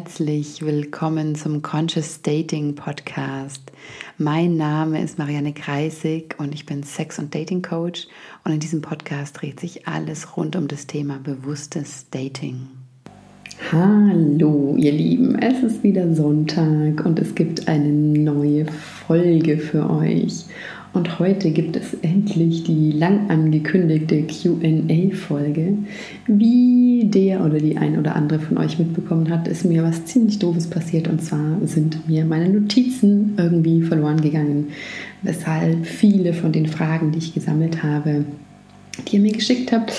herzlich willkommen zum Conscious Dating Podcast. Mein Name ist Marianne Kreisig und ich bin Sex- und Dating Coach und in diesem Podcast dreht sich alles rund um das Thema bewusstes Dating. Hallo, ihr Lieben, es ist wieder Sonntag und es gibt eine neue Folge für euch. Und heute gibt es endlich die lang angekündigte QA-Folge. Wie der oder die ein oder andere von euch mitbekommen hat, ist mir was ziemlich Doofes passiert. Und zwar sind mir meine Notizen irgendwie verloren gegangen, weshalb viele von den Fragen, die ich gesammelt habe, die ihr mir geschickt habt,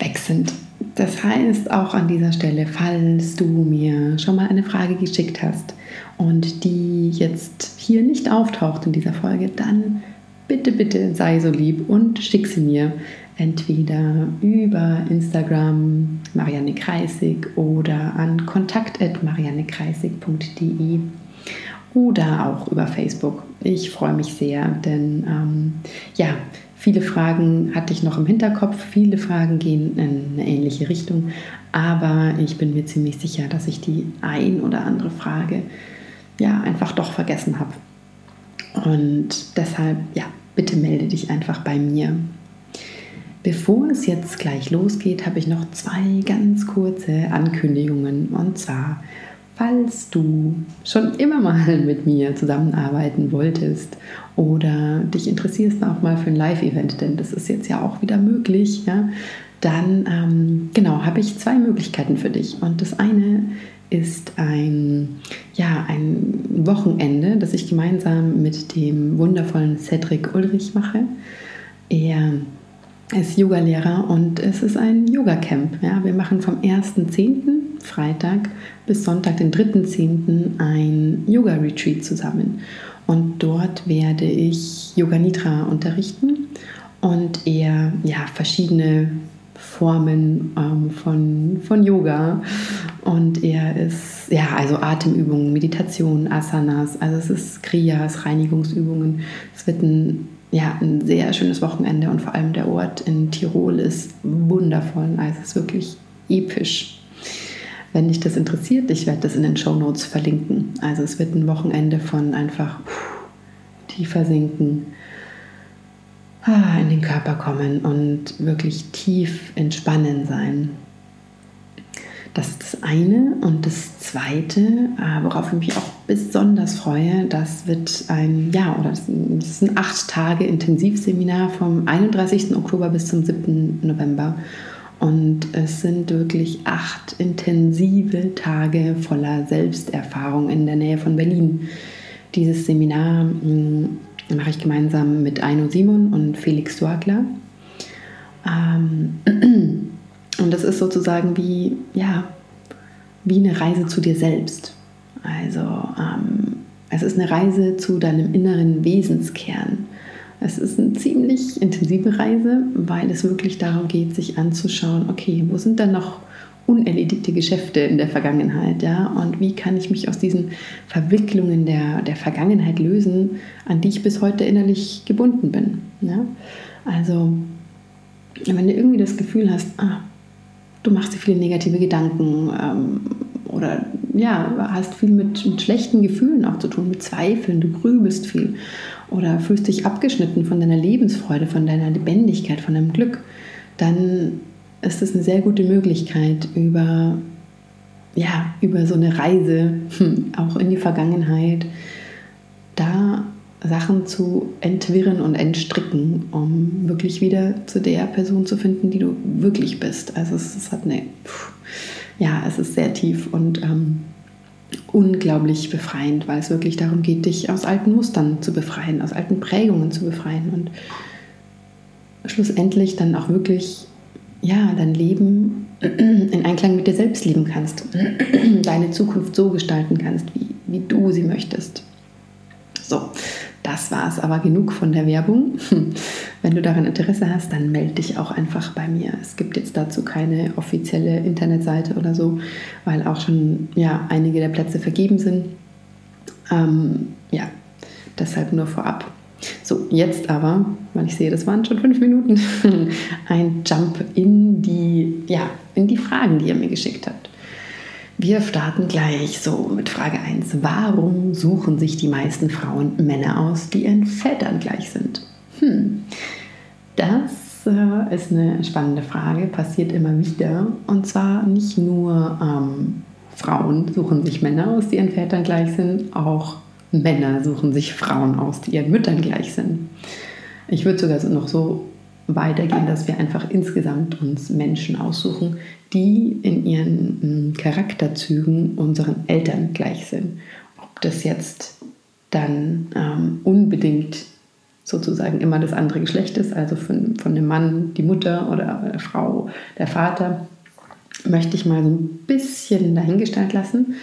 weg sind. Das heißt auch an dieser Stelle, falls du mir schon mal eine Frage geschickt hast und die jetzt hier nicht auftaucht in dieser Folge, dann bitte, bitte sei so lieb und schick sie mir entweder über Instagram Marianne Kreisig oder an kontakt.mariannekreisig.de oder auch über Facebook. Ich freue mich sehr, denn ähm, ja, viele Fragen hatte ich noch im Hinterkopf, viele Fragen gehen in eine ähnliche Richtung, aber ich bin mir ziemlich sicher, dass ich die ein oder andere Frage ja einfach doch vergessen habe. Und deshalb, ja, bitte melde dich einfach bei mir. Bevor es jetzt gleich losgeht, habe ich noch zwei ganz kurze Ankündigungen. Und zwar, falls du schon immer mal mit mir zusammenarbeiten wolltest oder dich interessierst auch mal für ein Live-Event, denn das ist jetzt ja auch wieder möglich, ja, dann ähm, genau habe ich zwei Möglichkeiten für dich. Und das eine ist ein, ja, ein Wochenende, das ich gemeinsam mit dem wundervollen Cedric Ulrich mache. Er ist Yogalehrer und es ist ein Yoga-Camp. Ja, wir machen vom 1.10. Freitag bis Sonntag, den 3.10. ein Yoga-Retreat zusammen. Und dort werde ich Yoga Nidra unterrichten und er ja, verschiedene Formen ähm, von, von Yoga. Und er ist, ja, also Atemübungen, Meditation, Asanas, also es ist Kriyas, Reinigungsübungen. Es wird ein, ja, ein sehr schönes Wochenende und vor allem der Ort in Tirol ist wundervoll. Also es ist wirklich episch. Wenn dich das interessiert, ich werde das in den Show Notes verlinken. Also es wird ein Wochenende von einfach tiefer sinken Ah, in den Körper kommen und wirklich tief entspannen sein. Das ist das eine. Und das zweite, äh, worauf ich mich auch besonders freue, das wird ein, ja, oder das ist ein acht Tage Intensivseminar vom 31. Oktober bis zum 7. November. Und es sind wirklich acht intensive Tage voller Selbsterfahrung in der Nähe von Berlin. Dieses Seminar hm, mache ich gemeinsam mit Aino Simon und Felix Duagler. Ähm, und das ist sozusagen wie, ja, wie eine Reise zu dir selbst. Also ähm, es ist eine Reise zu deinem inneren Wesenskern. Es ist eine ziemlich intensive Reise, weil es wirklich darum geht, sich anzuschauen, okay, wo sind denn noch unerledigte Geschäfte in der Vergangenheit, ja, und wie kann ich mich aus diesen Verwicklungen der, der Vergangenheit lösen, an die ich bis heute innerlich gebunden bin. Ja? Also, wenn du irgendwie das Gefühl hast, ah, du machst dir viele negative Gedanken ähm, oder ja, hast viel mit, mit schlechten Gefühlen auch zu tun, mit Zweifeln, du grübelst viel oder fühlst dich abgeschnitten von deiner Lebensfreude, von deiner Lebendigkeit, von deinem Glück, dann ist es eine sehr gute Möglichkeit, über, ja, über so eine Reise, hm, auch in die Vergangenheit, da Sachen zu entwirren und entstricken, um wirklich wieder zu der Person zu finden, die du wirklich bist. Also es, es hat eine, ja, es ist sehr tief und ähm, unglaublich befreiend, weil es wirklich darum geht, dich aus alten Mustern zu befreien, aus alten Prägungen zu befreien und schlussendlich dann auch wirklich ja, dein Leben in Einklang mit dir selbst leben kannst, deine Zukunft so gestalten kannst, wie, wie du sie möchtest. So, das war es aber genug von der Werbung. Wenn du daran Interesse hast, dann melde dich auch einfach bei mir. Es gibt jetzt dazu keine offizielle Internetseite oder so, weil auch schon ja, einige der Plätze vergeben sind. Ähm, ja, deshalb nur vorab. So, jetzt aber, weil ich sehe, das waren schon fünf Minuten, ein Jump in die, ja, in die Fragen, die ihr mir geschickt habt. Wir starten gleich so mit Frage 1. Warum suchen sich die meisten Frauen Männer aus, die ihren Vätern gleich sind? Hm, das äh, ist eine spannende Frage, passiert immer wieder. Und zwar nicht nur ähm, Frauen suchen sich Männer aus, die ihren Vätern gleich sind, auch Männer suchen sich Frauen aus, die ihren Müttern gleich sind. Ich würde sogar noch so weitergehen, dass wir einfach insgesamt uns Menschen aussuchen, die in ihren hm, Charakterzügen unseren Eltern gleich sind. Ob das jetzt dann ähm, unbedingt sozusagen immer das andere Geschlecht ist, also von, von dem Mann die Mutter oder der Frau der Vater, möchte ich mal so ein bisschen dahingestellt lassen.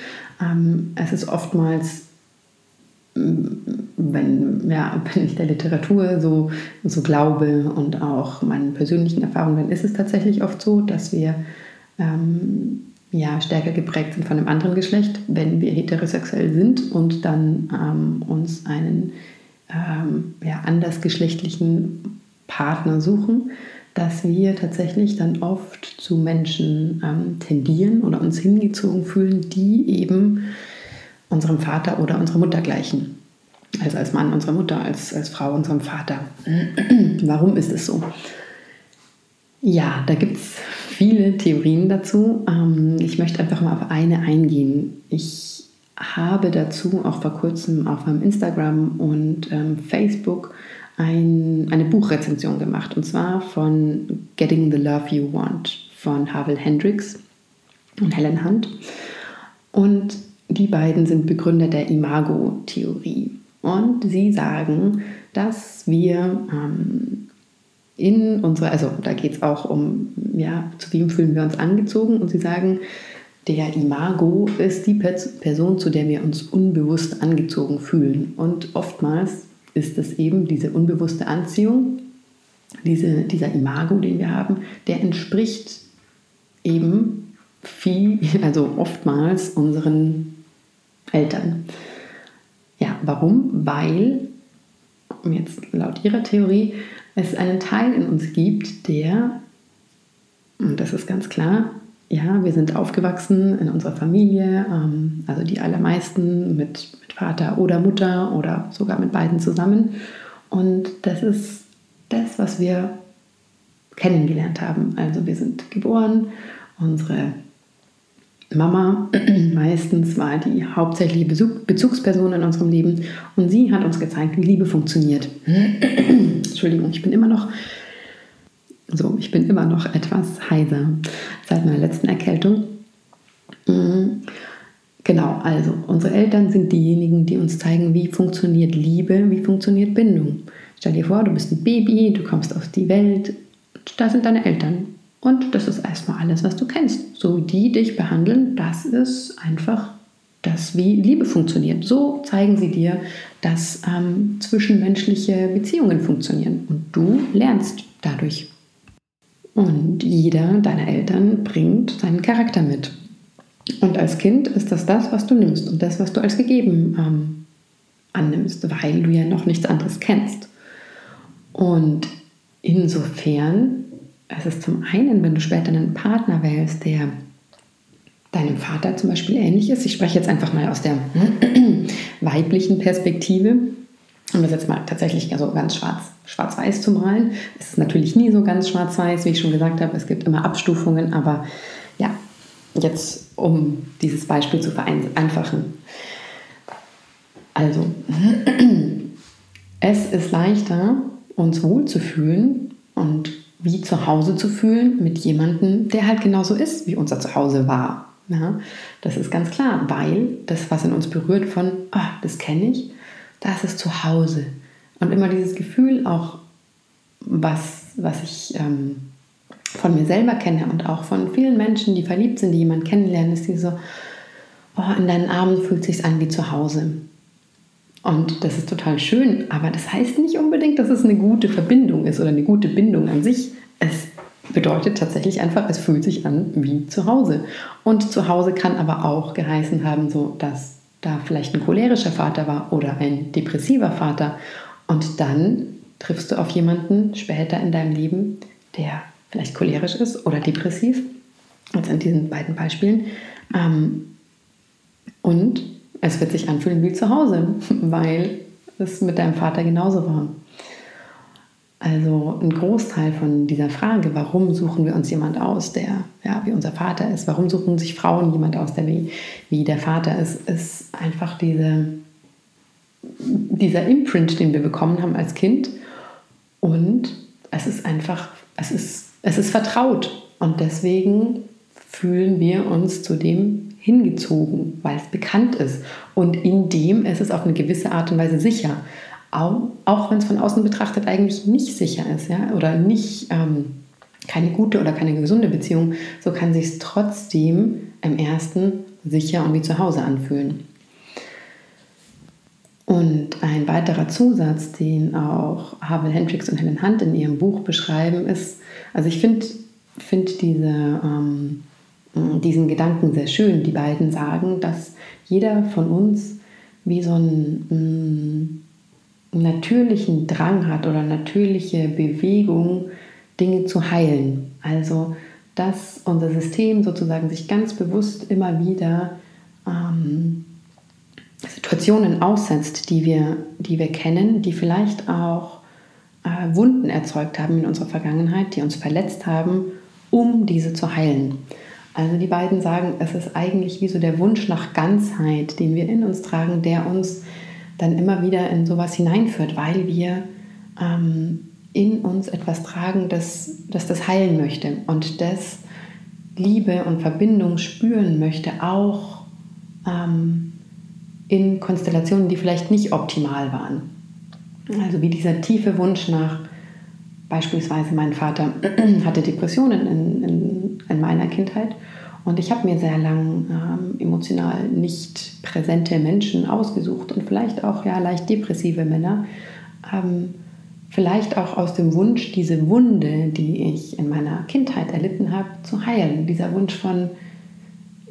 Ähm, es ist oftmals wenn, ja, wenn ich der Literatur so, so glaube und auch meinen persönlichen Erfahrungen, dann ist es tatsächlich oft so, dass wir ähm, ja, stärker geprägt sind von einem anderen Geschlecht, wenn wir heterosexuell sind und dann ähm, uns einen ähm, ja, andersgeschlechtlichen Partner suchen, dass wir tatsächlich dann oft zu Menschen ähm, tendieren oder uns hingezogen fühlen, die eben unserem Vater oder unserer Mutter gleichen. Also als Mann unserer Mutter, als, als Frau unserem Vater. Warum ist es so? Ja, da gibt es viele Theorien dazu. Ähm, ich möchte einfach mal auf eine eingehen. Ich habe dazu auch vor kurzem auf meinem Instagram und ähm, Facebook ein, eine Buchrezension gemacht. Und zwar von Getting the Love You Want von Havel Hendricks und Helen Hunt. Und die beiden sind Begründer der Imago-Theorie. Und sie sagen, dass wir ähm, in unserer, also da geht es auch um, ja, zu wem fühlen wir uns angezogen. Und sie sagen, der Imago ist die Person, zu der wir uns unbewusst angezogen fühlen. Und oftmals ist es eben diese unbewusste Anziehung, diese, dieser Imago, den wir haben, der entspricht eben viel, also oftmals unseren Eltern. Ja, warum? Weil, jetzt laut ihrer Theorie, es einen Teil in uns gibt, der, und das ist ganz klar, ja, wir sind aufgewachsen in unserer Familie, ähm, also die allermeisten mit, mit Vater oder Mutter oder sogar mit beiden zusammen. Und das ist das, was wir kennengelernt haben. Also wir sind geboren, unsere Mama meistens war die hauptsächliche Bezugsperson in unserem Leben und sie hat uns gezeigt, wie Liebe funktioniert. Entschuldigung, ich bin immer noch so, ich bin immer noch etwas heiser seit meiner letzten Erkältung. Mm, genau, also unsere Eltern sind diejenigen, die uns zeigen, wie funktioniert Liebe, wie funktioniert Bindung. Stell dir vor, du bist ein Baby, du kommst auf die Welt, da sind deine Eltern. Und das ist erstmal alles, was du kennst. So wie die dich behandeln, das ist einfach das, wie Liebe funktioniert. So zeigen sie dir, dass ähm, zwischenmenschliche Beziehungen funktionieren. Und du lernst dadurch. Und jeder deiner Eltern bringt seinen Charakter mit. Und als Kind ist das das, was du nimmst und das, was du als gegeben ähm, annimmst, weil du ja noch nichts anderes kennst. Und insofern es ist zum einen, wenn du später einen Partner wählst, der deinem Vater zum Beispiel ähnlich ist. Ich spreche jetzt einfach mal aus der weiblichen Perspektive, um das jetzt mal tatsächlich also ganz schwarz, schwarz-weiß zu malen. Es ist natürlich nie so ganz schwarz-weiß, wie ich schon gesagt habe. Es gibt immer Abstufungen, aber ja, jetzt um dieses Beispiel zu vereinfachen. Also, es ist leichter, uns wohlzufühlen und wie zu Hause zu fühlen mit jemandem, der halt genauso ist, wie unser Zuhause war. Ja, das ist ganz klar, weil das, was in uns berührt von, ah, das kenne ich, das ist zu Hause. Und immer dieses Gefühl auch, was, was ich ähm, von mir selber kenne und auch von vielen Menschen, die verliebt sind, die jemanden kennenlernen, ist diese, oh, in deinen Armen fühlt sich an wie zu Hause. Und das ist total schön, aber das heißt nicht unbedingt, dass es eine gute Verbindung ist oder eine gute Bindung an sich. Es bedeutet tatsächlich einfach, es fühlt sich an wie zu Hause. Und zu Hause kann aber auch geheißen haben, so dass da vielleicht ein cholerischer Vater war oder ein depressiver Vater. Und dann triffst du auf jemanden später in deinem Leben, der vielleicht cholerisch ist oder depressiv. als in diesen beiden Beispielen. Ähm, und es wird sich anfühlen wie zu Hause, weil es mit deinem Vater genauso war. Also ein Großteil von dieser Frage, warum suchen wir uns jemand aus, der ja, wie unser Vater ist, warum suchen sich Frauen jemand aus, der wie, wie der Vater ist, ist einfach diese, dieser Imprint, den wir bekommen haben als Kind. Und es ist einfach, es ist, es ist vertraut. Und deswegen fühlen wir uns zu dem hingezogen, weil es bekannt ist. Und in dem ist es auf eine gewisse Art und Weise sicher. Auch, auch wenn es von außen betrachtet eigentlich nicht sicher ist, ja, oder nicht ähm, keine gute oder keine gesunde Beziehung, so kann sich trotzdem im ersten sicher und wie zu Hause anfühlen. Und ein weiterer Zusatz, den auch Havel Hendricks und Helen Hunt in ihrem Buch beschreiben, ist, also ich finde find diese ähm, diesen Gedanken sehr schön. Die beiden sagen, dass jeder von uns wie so einen mm, natürlichen Drang hat oder natürliche Bewegung, Dinge zu heilen. Also, dass unser System sozusagen sich ganz bewusst immer wieder ähm, Situationen aussetzt, die wir, die wir kennen, die vielleicht auch äh, Wunden erzeugt haben in unserer Vergangenheit, die uns verletzt haben, um diese zu heilen. Also die beiden sagen, es ist eigentlich wie so der Wunsch nach Ganzheit, den wir in uns tragen, der uns dann immer wieder in sowas hineinführt, weil wir ähm, in uns etwas tragen, das, das das heilen möchte und das Liebe und Verbindung spüren möchte, auch ähm, in Konstellationen, die vielleicht nicht optimal waren. Also wie dieser tiefe Wunsch nach, beispielsweise mein Vater hatte Depressionen in, in, in meiner Kindheit und ich habe mir sehr lang ähm, emotional nicht präsente Menschen ausgesucht und vielleicht auch ja leicht depressive Männer. Ähm, vielleicht auch aus dem Wunsch, diese Wunde, die ich in meiner Kindheit erlitten habe, zu heilen. Dieser Wunsch von,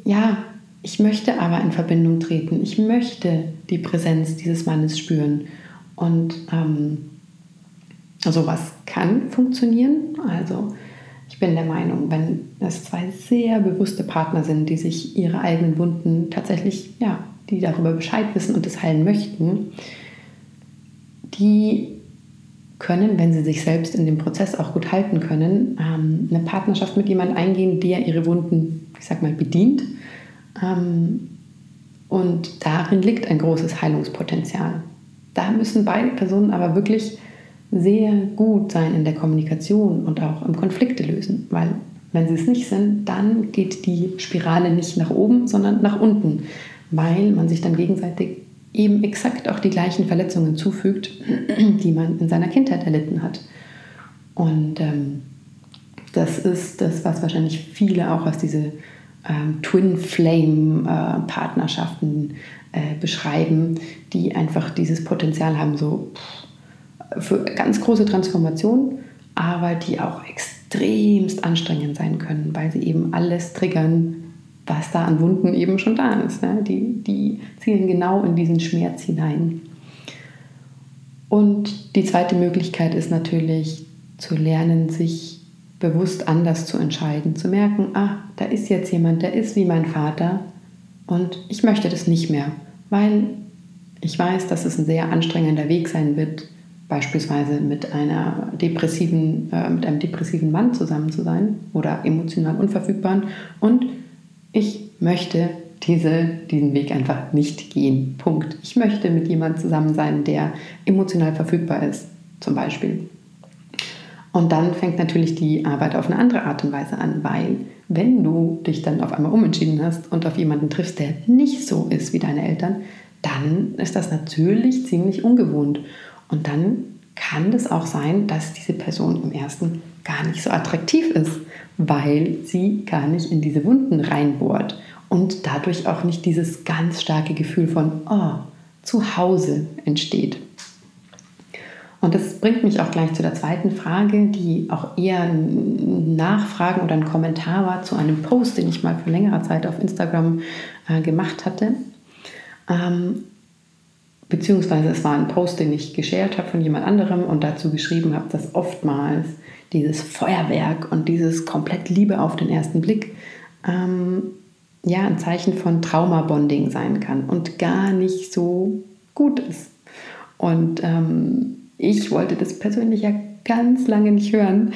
ja, ich möchte aber in Verbindung treten. Ich möchte die Präsenz dieses Mannes spüren. Und ähm, sowas kann funktionieren. Also ich bin der Meinung, wenn es zwei sehr bewusste Partner sind, die sich ihre eigenen Wunden tatsächlich, ja, die darüber Bescheid wissen und es heilen möchten, die können, wenn sie sich selbst in dem Prozess auch gut halten können, ähm, eine Partnerschaft mit jemandem eingehen, der ihre Wunden, ich sag mal, bedient. Ähm, und darin liegt ein großes Heilungspotenzial. Da müssen beide Personen aber wirklich sehr gut sein in der Kommunikation und auch im Konflikte lösen, weil wenn sie es nicht sind, dann geht die Spirale nicht nach oben, sondern nach unten, weil man sich dann gegenseitig eben exakt auch die gleichen Verletzungen zufügt, die man in seiner Kindheit erlitten hat. Und ähm, das ist das, was wahrscheinlich viele auch aus diese ähm, Twin Flame äh, Partnerschaften äh, beschreiben, die einfach dieses Potenzial haben, so pff, für ganz große Transformationen, aber die auch extremst anstrengend sein können, weil sie eben alles triggern, was da an Wunden eben schon da ist. Ne? Die, die zielen genau in diesen Schmerz hinein. Und die zweite Möglichkeit ist natürlich zu lernen, sich bewusst anders zu entscheiden, zu merken, ah, da ist jetzt jemand, der ist wie mein Vater und ich möchte das nicht mehr, weil ich weiß, dass es ein sehr anstrengender Weg sein wird, beispielsweise mit, einer depressiven, äh, mit einem depressiven Mann zusammen zu sein oder emotional unverfügbaren. Und ich möchte diese, diesen Weg einfach nicht gehen. Punkt. Ich möchte mit jemandem zusammen sein, der emotional verfügbar ist, zum Beispiel. Und dann fängt natürlich die Arbeit auf eine andere Art und Weise an, weil wenn du dich dann auf einmal umentschieden hast und auf jemanden triffst, der nicht so ist wie deine Eltern, dann ist das natürlich ziemlich ungewohnt. Und dann kann es auch sein, dass diese Person im ersten gar nicht so attraktiv ist, weil sie gar nicht in diese Wunden reinbohrt und dadurch auch nicht dieses ganz starke Gefühl von oh, zu Hause entsteht. Und das bringt mich auch gleich zu der zweiten Frage, die auch eher ein Nachfragen oder ein Kommentar war zu einem Post, den ich mal vor längerer Zeit auf Instagram äh, gemacht hatte. Ähm, beziehungsweise es war ein Post, den ich geshared habe von jemand anderem und dazu geschrieben habe, dass oftmals dieses Feuerwerk und dieses komplett Liebe auf den ersten Blick ähm, ja ein Zeichen von Traumabonding sein kann und gar nicht so gut ist. Und ähm, ich wollte das persönlich ja ganz lange nicht hören.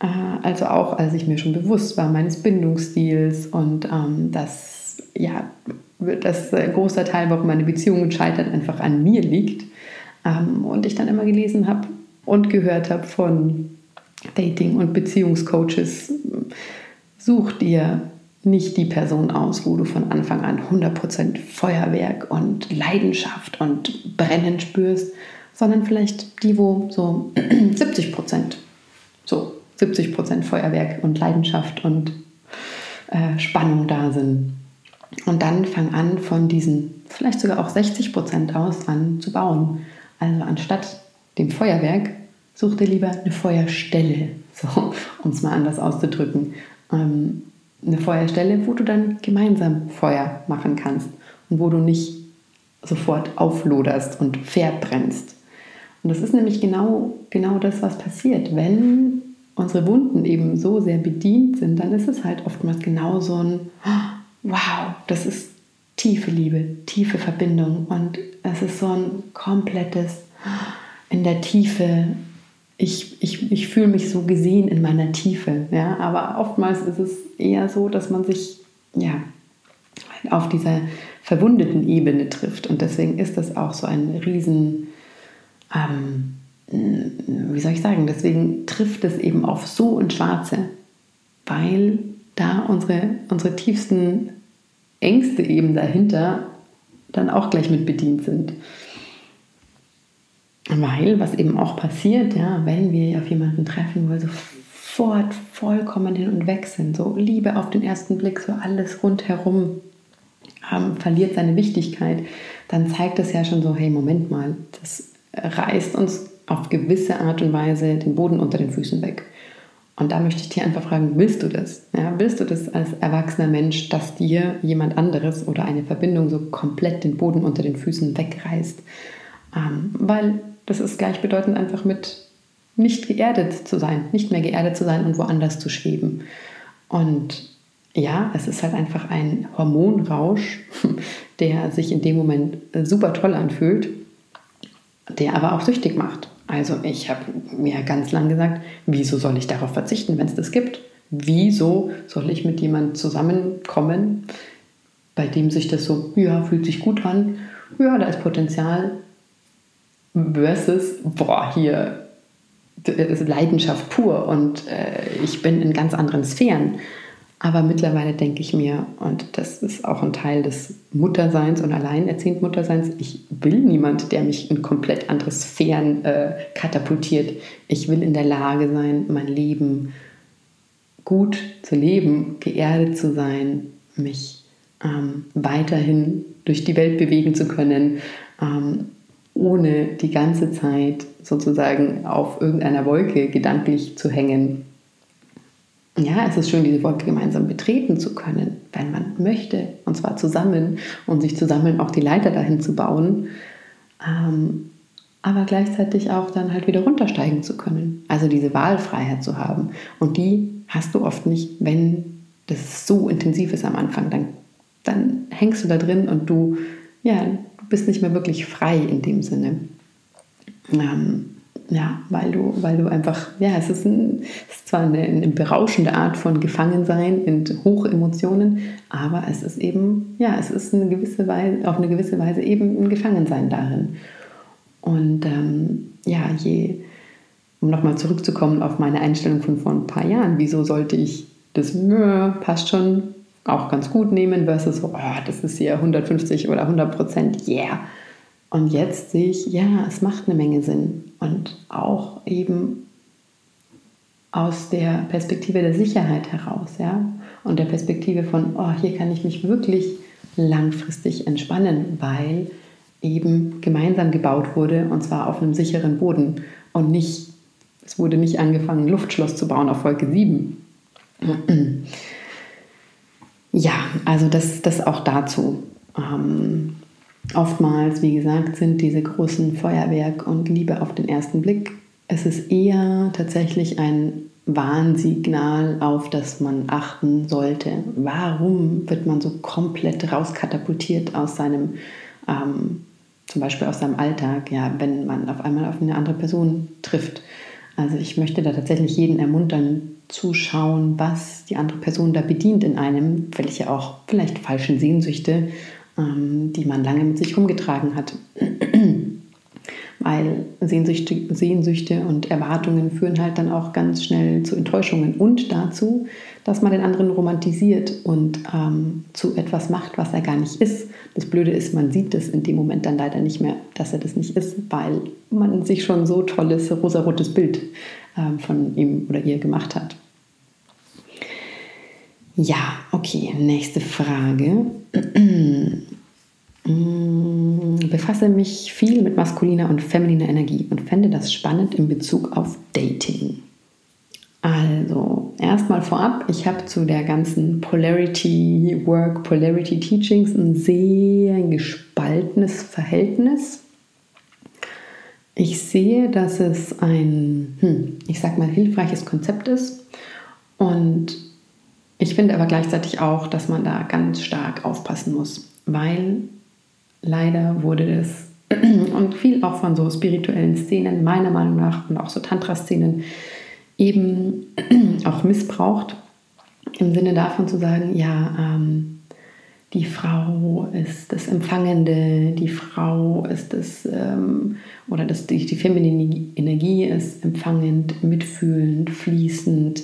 Äh, also auch, als ich mir schon bewusst war meines Bindungsstils und ähm, dass ja, dass ein großer Teil, warum meine Beziehungen scheitern, einfach an mir liegt. Ähm, und ich dann immer gelesen habe und gehört habe von Dating- und Beziehungscoaches, such dir nicht die Person aus, wo du von Anfang an 100% Feuerwerk und Leidenschaft und Brennen spürst, sondern vielleicht die, wo so 70% so 70% Feuerwerk und Leidenschaft und äh, Spannung da sind. Und dann fang an, von diesen vielleicht sogar auch 60% aus an zu bauen. Also anstatt dem Feuerwerk, such dir lieber eine Feuerstelle, so, um es mal anders auszudrücken. Ähm, eine Feuerstelle, wo du dann gemeinsam Feuer machen kannst und wo du nicht sofort aufloderst und verbrennst. Und das ist nämlich genau, genau das, was passiert. Wenn unsere Wunden eben so sehr bedient sind, dann ist es halt oftmals genau so ein, wow, das ist tiefe Liebe, tiefe Verbindung und es ist so ein komplettes in der Tiefe. Ich, ich, ich fühle mich so gesehen in meiner Tiefe. Ja? Aber oftmals ist es eher so, dass man sich ja, auf dieser verwundeten Ebene trifft. Und deswegen ist das auch so ein riesen ähm, wie soll ich sagen, deswegen trifft es eben auf so und Schwarze, weil da unsere, unsere tiefsten Ängste eben dahinter dann auch gleich mit bedient sind. Weil, was eben auch passiert, ja, wenn wir auf jemanden treffen, wo wir sofort vollkommen hin und weg sind, so Liebe auf den ersten Blick, so alles rundherum ähm, verliert seine Wichtigkeit, dann zeigt das ja schon so, hey, Moment mal, das reißt uns auf gewisse Art und Weise den Boden unter den Füßen weg. Und da möchte ich dir einfach fragen, willst du das? Ja, willst du das als erwachsener Mensch, dass dir jemand anderes oder eine Verbindung so komplett den Boden unter den Füßen wegreißt? Ähm, weil das ist gleichbedeutend einfach mit nicht geerdet zu sein, nicht mehr geerdet zu sein und woanders zu schweben. Und ja, es ist halt einfach ein Hormonrausch, der sich in dem Moment super toll anfühlt, der aber auch süchtig macht. Also ich habe mir ganz lang gesagt, wieso soll ich darauf verzichten, wenn es das gibt? Wieso soll ich mit jemandem zusammenkommen, bei dem sich das so, ja, fühlt sich gut an, ja, da ist Potenzial, versus, boah, hier ist Leidenschaft pur und äh, ich bin in ganz anderen Sphären. Aber mittlerweile denke ich mir, und das ist auch ein Teil des Mutterseins und alleinerziehend Mutterseins, ich will niemand, der mich in komplett andere Sphären äh, katapultiert. Ich will in der Lage sein, mein Leben gut zu leben, geerdet zu sein, mich ähm, weiterhin durch die Welt bewegen zu können, ähm, ohne die ganze Zeit sozusagen auf irgendeiner Wolke gedanklich zu hängen ja, es ist schön, diese Wolke gemeinsam betreten zu können, wenn man möchte, und zwar zusammen und sich zusammen auch die Leiter dahin zu bauen, ähm, aber gleichzeitig auch dann halt wieder runtersteigen zu können. Also diese Wahlfreiheit zu haben. Und die hast du oft nicht, wenn das so intensiv ist am Anfang. Dann, dann hängst du da drin und du, ja, bist nicht mehr wirklich frei in dem Sinne. Ähm, ja, weil du, weil du einfach, ja, es ist, ein, es ist zwar eine, eine, berauschende Art von Gefangensein in Hochemotionen, aber es ist eben, ja, es ist eine gewisse Weise, auf eine gewisse Weise eben ein Gefangensein darin. Und ähm, ja, je, um nochmal zurückzukommen auf meine Einstellung von vor ein paar Jahren, wieso sollte ich das, nö, passt schon, auch ganz gut nehmen, versus, oh, das ist hier 150 oder 100 Prozent, yeah und jetzt sehe ich, ja, es macht eine Menge Sinn. Und auch eben aus der Perspektive der Sicherheit heraus, ja, und der Perspektive von, oh, hier kann ich mich wirklich langfristig entspannen, weil eben gemeinsam gebaut wurde und zwar auf einem sicheren Boden und nicht, es wurde nicht angefangen, ein Luftschloss zu bauen auf Wolke 7. Ja, also das, das auch dazu. Ähm, Oftmals, wie gesagt, sind diese großen Feuerwerk und Liebe auf den ersten Blick. Es ist eher tatsächlich ein Warnsignal, auf das man achten sollte. Warum wird man so komplett rauskatapultiert aus seinem, ähm, zum Beispiel aus seinem Alltag, ja, wenn man auf einmal auf eine andere Person trifft? Also ich möchte da tatsächlich jeden ermuntern, zu schauen, was die andere Person da bedient in einem, welche auch vielleicht falschen Sehnsüchte, die man lange mit sich rumgetragen hat weil Sehnsüchte, Sehnsüchte und Erwartungen führen halt dann auch ganz schnell zu Enttäuschungen und dazu, dass man den anderen romantisiert und ähm, zu etwas macht, was er gar nicht ist. Das Blöde ist, man sieht es in dem Moment dann leider nicht mehr, dass er das nicht ist, weil man sich schon so tolles rosarotes Bild ähm, von ihm oder ihr gemacht hat. Ja, okay, nächste Frage. Mm, befasse mich viel mit maskuliner und femininer Energie und fände das spannend in Bezug auf Dating. Also, erstmal vorab, ich habe zu der ganzen Polarity Work, Polarity Teachings ein sehr gespaltenes Verhältnis. Ich sehe, dass es ein, hm, ich sag mal, hilfreiches Konzept ist und ich finde aber gleichzeitig auch, dass man da ganz stark aufpassen muss, weil leider wurde es und viel auch von so spirituellen Szenen, meiner Meinung nach, und auch so Tantra-Szenen, eben auch missbraucht, im Sinne davon zu sagen, ja, ähm, die Frau ist das Empfangende, die Frau ist das, ähm, oder das, die, die feminine Energie ist empfangend, mitfühlend, fließend,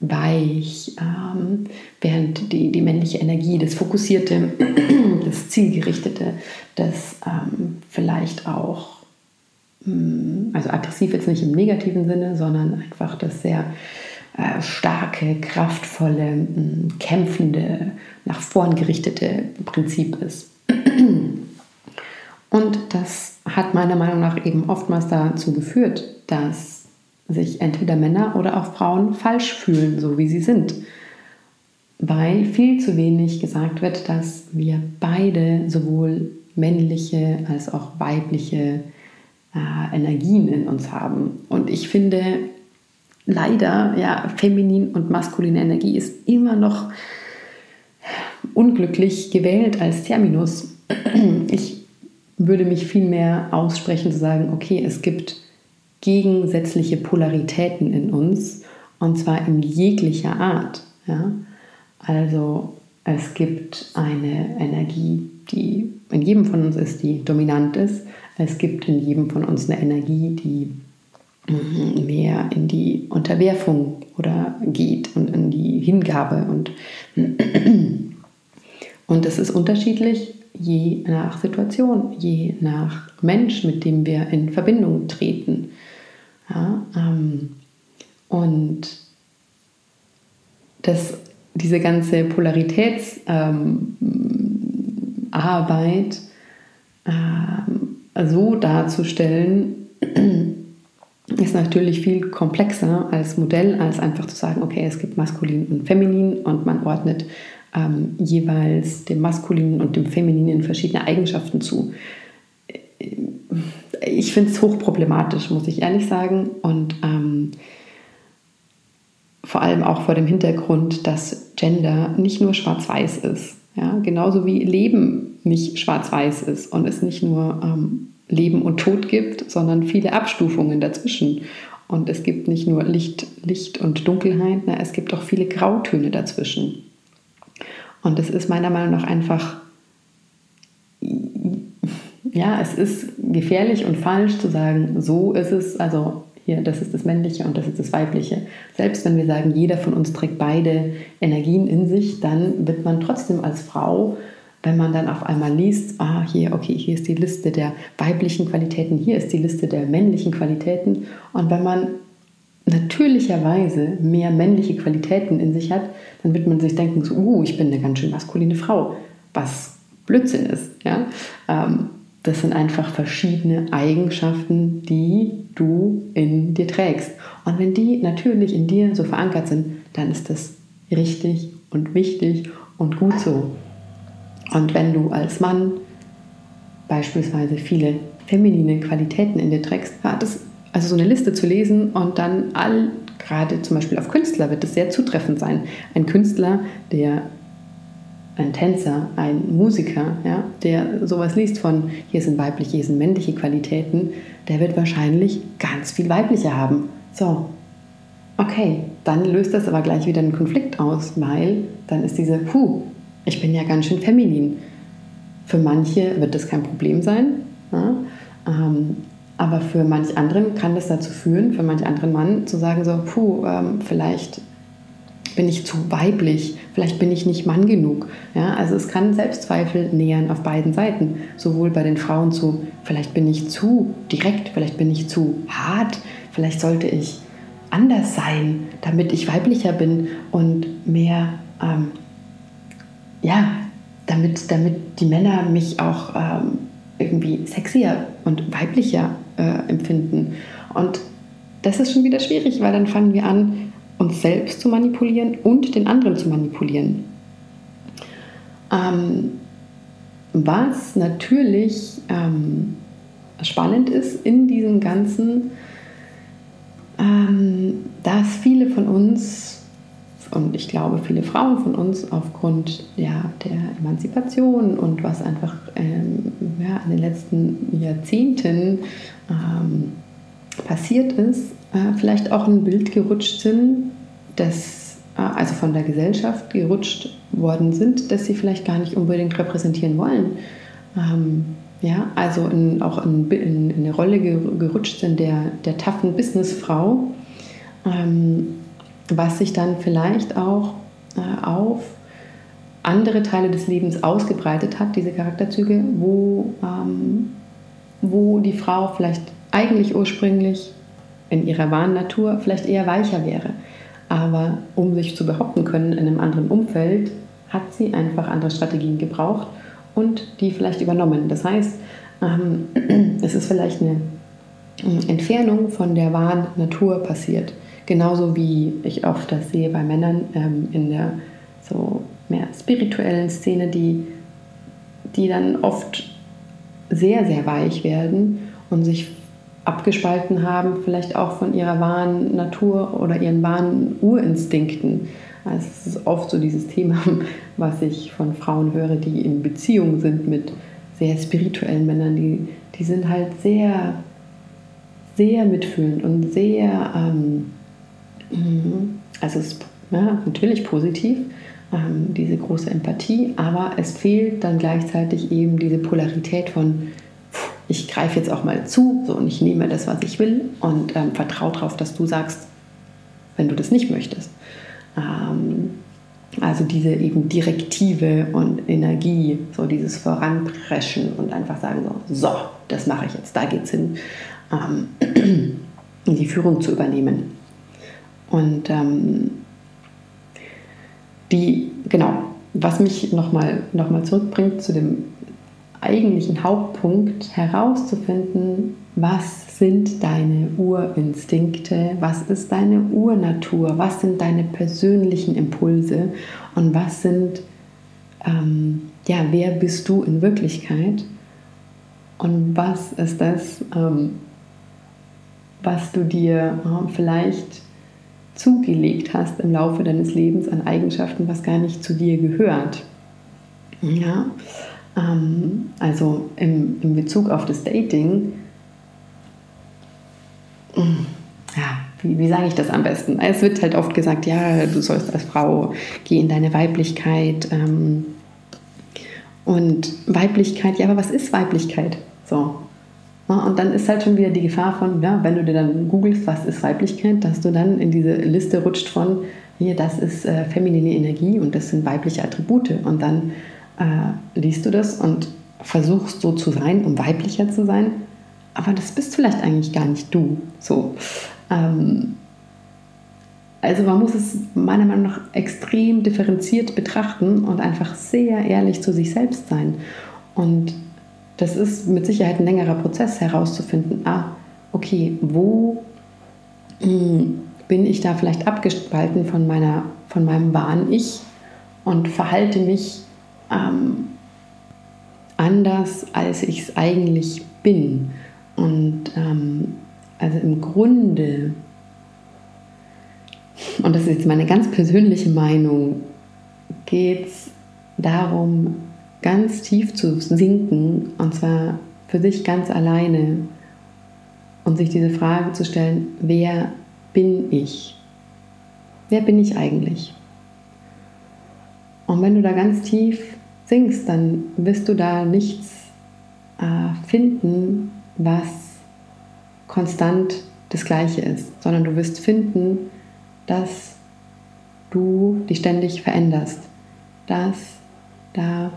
weich, ähm, während die, die männliche Energie, das Fokussierte, das Zielgerichtete, das ähm, vielleicht auch, mh, hm, also aggressiv jetzt nicht im negativen Sinne, sondern einfach das sehr äh, starke, kraftvolle, mh, hm, kämpfende, nach vorn gerichtete Prinzip ist. Und das hat meiner Meinung nach eben oftmals dazu geführt, dass sich entweder Männer oder auch Frauen falsch fühlen, so wie sie sind. Weil viel zu wenig gesagt wird, dass wir beide sowohl männliche als auch weibliche äh, Energien in uns haben. Und ich finde, leider, ja, feminin und maskuline Energie ist immer noch unglücklich gewählt als Terminus. Ich würde mich viel mehr aussprechen zu sagen, okay, es gibt gegensätzliche Polaritäten in uns und zwar in jeglicher Art. Ja? Also es gibt eine Energie, die in jedem von uns ist, die dominant ist. Es gibt in jedem von uns eine Energie, die mhm, mehr in die Unterwerfung oder geht und in die Hingabe und und es ist unterschiedlich je nach Situation, je nach Mensch, mit dem wir in Verbindung treten. Ja, ähm, und das, diese ganze Polaritätsarbeit ähm, äh, so darzustellen, ist natürlich viel komplexer als Modell, als einfach zu sagen, okay, es gibt maskulin und feminin und man ordnet ähm, jeweils dem maskulinen und dem femininen verschiedene Eigenschaften zu ich finde es hochproblematisch, muss ich ehrlich sagen. Und ähm, vor allem auch vor dem Hintergrund, dass Gender nicht nur schwarz-weiß ist. Ja? Genauso wie Leben nicht schwarz-weiß ist und es nicht nur ähm, Leben und Tod gibt, sondern viele Abstufungen dazwischen. Und es gibt nicht nur Licht, Licht und Dunkelheit, na, es gibt auch viele Grautöne dazwischen. Und es ist meiner Meinung nach einfach ja, es ist gefährlich und falsch zu sagen, so ist es, also hier, das ist das Männliche und das ist das Weibliche. Selbst wenn wir sagen, jeder von uns trägt beide Energien in sich, dann wird man trotzdem als Frau, wenn man dann auf einmal liest, ah, hier, okay, hier ist die Liste der weiblichen Qualitäten, hier ist die Liste der männlichen Qualitäten. Und wenn man natürlicherweise mehr männliche Qualitäten in sich hat, dann wird man sich denken, so, uh, ich bin eine ganz schön maskuline Frau, was Blödsinn ist. Ja? Ähm, das sind einfach verschiedene Eigenschaften, die du in dir trägst. Und wenn die natürlich in dir so verankert sind, dann ist das richtig und wichtig und gut so. Und wenn du als Mann beispielsweise viele feminine Qualitäten in dir trägst, ja, das, also so eine Liste zu lesen und dann all gerade zum Beispiel auf Künstler wird es sehr zutreffend sein. Ein Künstler, der ein Tänzer, ein Musiker, ja, der sowas liest von hier sind weibliche, hier sind männliche Qualitäten, der wird wahrscheinlich ganz viel weiblicher haben. So, okay, dann löst das aber gleich wieder einen Konflikt aus, weil dann ist diese, puh, ich bin ja ganz schön feminin. Für manche wird das kein Problem sein, ja, ähm, aber für manch anderen kann das dazu führen, für manch anderen Mann zu sagen so, puh, ähm, vielleicht bin ich zu weiblich, vielleicht bin ich nicht Mann genug. Ja, also es kann Selbstzweifel nähern auf beiden Seiten, sowohl bei den Frauen zu, vielleicht bin ich zu direkt, vielleicht bin ich zu hart, vielleicht sollte ich anders sein, damit ich weiblicher bin und mehr, ähm, ja, damit, damit die Männer mich auch ähm, irgendwie sexier und weiblicher äh, empfinden. Und das ist schon wieder schwierig, weil dann fangen wir an, uns selbst zu manipulieren und den anderen zu manipulieren. Ähm, was natürlich ähm, spannend ist in diesem Ganzen, ähm, dass viele von uns und ich glaube viele Frauen von uns aufgrund ja, der Emanzipation und was einfach ähm, ja, in den letzten Jahrzehnten ähm, passiert ist, äh, vielleicht auch ein Bild gerutscht sind, das äh, also von der Gesellschaft gerutscht worden sind, dass sie vielleicht gar nicht unbedingt repräsentieren wollen. Ähm, ja, also in, auch in, in, in, eine Rolle gerutscht sind der, der taffen Businessfrau, ähm, was sich dann vielleicht auch äh, auf andere Teile des Lebens ausgebreitet hat, diese Charakterzüge, wo, ähm, wo die Frau vielleicht eigentlich ursprünglich in ihrer wahren Natur vielleicht eher weicher wäre. Aber um sich zu behaupten können in einem anderen Umfeld, hat sie einfach andere Strategien gebraucht und die vielleicht übernommen. Das heißt, ähm, es ist vielleicht eine ähm, Entfernung von der wahren Natur passiert. Genauso wie ich oft das sehe bei Männern ähm, in der so mehr spirituellen Szene, die, die dann oft sehr, sehr weich werden und sich abgespalten haben, vielleicht auch von ihrer wahren Natur oder ihren wahren Urinstinkten. Also es ist oft so dieses Thema, was ich von Frauen höre, die in Beziehung sind mit sehr spirituellen Männern, die, die sind halt sehr, sehr mitfühlend und sehr, ähm, also es ist ja, natürlich positiv, ähm, diese große Empathie, aber es fehlt dann gleichzeitig eben diese Polarität von ich greife jetzt auch mal zu so, und ich nehme das, was ich will und ähm, vertraue darauf, dass du sagst, wenn du das nicht möchtest. Ähm, also diese eben Direktive und Energie, so dieses Voranpreschen und einfach sagen so, so, das mache ich jetzt, da geht's hin, ähm, die Führung zu übernehmen. Und ähm, die, genau, was mich nochmal noch mal zurückbringt zu dem eigentlichen Hauptpunkt herauszufinden, was sind deine Urinstinkte, was ist deine Urnatur, was sind deine persönlichen Impulse und was sind, ähm, ja, wer bist du in Wirklichkeit und was ist das, ähm, was du dir äh, vielleicht zugelegt hast im Laufe deines Lebens an Eigenschaften, was gar nicht zu dir gehört. Ja, ähm, also im, im Bezug auf das Dating, mm, ja, wie, wie sage ich das am besten? Es wird halt oft gesagt, ja, du sollst als Frau gehen in deine Weiblichkeit. Ähm, und Weiblichkeit, ja, aber was ist Weiblichkeit? So. Und dann ist halt schon wieder die Gefahr von, ja, wenn du dir dann googelst, was ist Weiblichkeit, dass du dann in diese Liste rutscht von, hier, das ist äh, feminine Energie und das sind weibliche Attribute. Und dann äh, liest du das und versuchst so zu sein, um weiblicher zu sein, aber das bist vielleicht eigentlich gar nicht du. So. Ähm, also man muss es meiner Meinung nach extrem differenziert betrachten und einfach sehr ehrlich zu sich selbst sein. Und das ist mit Sicherheit ein längerer Prozess herauszufinden, ah, okay, wo mh, hm, bin ich da vielleicht abgespalten von, meiner, von meinem wahren Ich und verhalte mich ähm, anders, als ich es eigentlich bin. Und ähm, also im Grunde und das ist jetzt meine ganz persönliche Meinung, geht es darum, ganz tief zu sinken und zwar für sich ganz alleine und sich diese Frage zu stellen, wer bin ich? Wer bin ich eigentlich? Und wenn du da ganz tief sinkst, dann wirst du da nichts äh, finden, was konstant das Gleiche ist, sondern du wirst finden, dass du dich ständig veränderst, dass da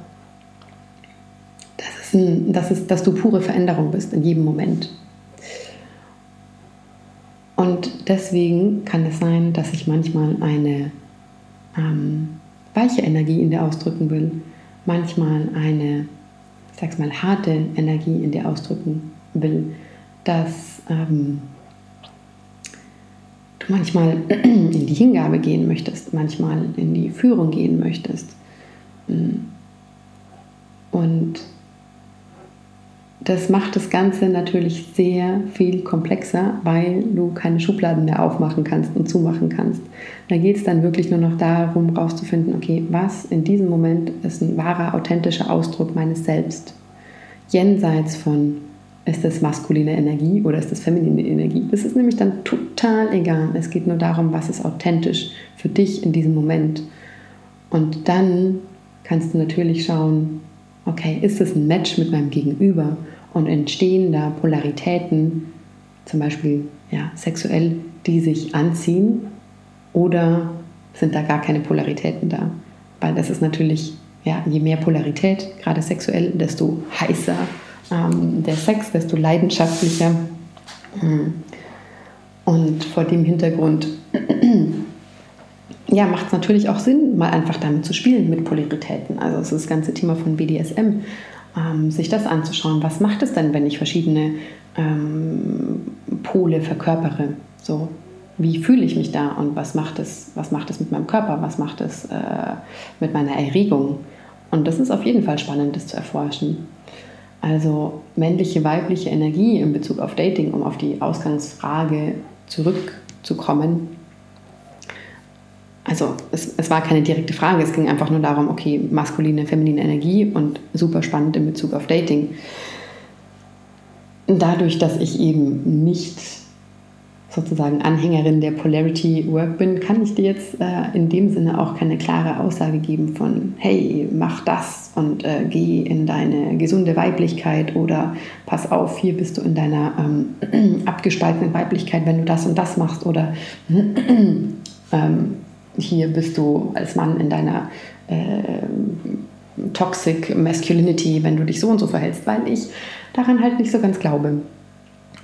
das ist, ein, das ist, dass du pure Veränderung bist in jedem Moment. Und deswegen kann es sein, dass ich manchmal eine ähm, weiche Energie in dir ausdrücken will, manchmal eine, ich sag's mal, harte Energie in dir ausdrücken will, dass ähm, du manchmal in die Hingabe gehen möchtest, manchmal in die Führung gehen möchtest. Und das macht das Ganze natürlich sehr viel komplexer, weil du keine Schubladen mehr aufmachen kannst und zumachen kannst. Da geht es dann wirklich nur noch darum, rauszufinden, okay, was in diesem Moment ist ein wahrer, authentischer Ausdruck meines Selbst. Jenseits von, ist das maskuline Energie oder ist das feminine Energie? Das ist nämlich dann total egal. Es geht nur darum, was ist authentisch für dich in diesem Moment. Und dann kannst du natürlich schauen, okay, ist es ein Match mit meinem Gegenüber und entstehen da Polaritäten, zum Beispiel ja, sexuell, die sich anziehen oder sind da gar keine Polaritäten da? Weil das ist natürlich, ja, je mehr Polarität, gerade sexuell, desto heißer ähm, der Sex, desto leidenschaftlicher. Mm. Und vor dem Hintergrund ja, macht es natürlich auch Sinn, mal einfach damit zu spielen mit Polaritäten. Also das ganze Thema von BDSM, ähm, sich das anzuschauen. Was macht es denn, wenn ich verschiedene ähm, Pole verkörpere? So, wie fühle ich mich da und was macht es, was macht es mit meinem Körper, was macht es äh, mit meiner Erregung? Und das ist auf jeden Fall spannend, das zu erforschen. Also männliche, weibliche Energie in Bezug auf Dating, um auf die Ausgangsfrage zurückzukommen, also es, es war keine direkte Frage, es ging einfach nur darum, okay, maskuline, feminine Energie und super spannend in Bezug auf Dating. Dadurch, dass ich eben nicht sozusagen Anhängerin der Polarity Work bin, kann ich dir jetzt äh, in dem Sinne auch keine klare Aussage geben von, hey, mach das und äh, geh in deine gesunde Weiblichkeit oder pass auf, hier bist du in deiner ähm, abgespaltenen Weiblichkeit, wenn du das und das machst oder ähm, hier bist du als Mann in deiner äh, Toxic Masculinity, wenn du dich so und so verhältst, weil ich daran halt nicht so ganz glaube.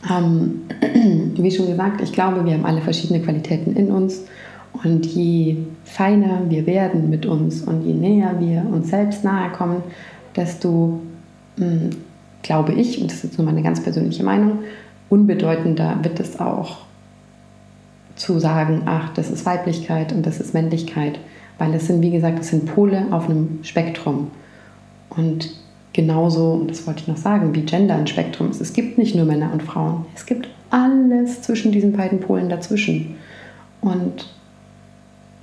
Ähm, wie schon gesagt, ich glaube, wir haben alle verschiedene Qualitäten in uns und je feiner wir werden mit uns und je näher wir uns selbst nahe kommen, desto, mh, hm, glaube ich, und das ist jetzt nur meine ganz persönliche Meinung, unbedeutender wird es auch zu sagen, ach, das ist Weiblichkeit und das ist Männlichkeit, weil es sind, wie gesagt, es sind Pole auf einem Spektrum. Und genauso, das wollte ich noch sagen, wie Gender ein Spektrum ist. Es gibt nicht nur Männer und Frauen, es gibt alles zwischen diesen beiden Polen dazwischen. Und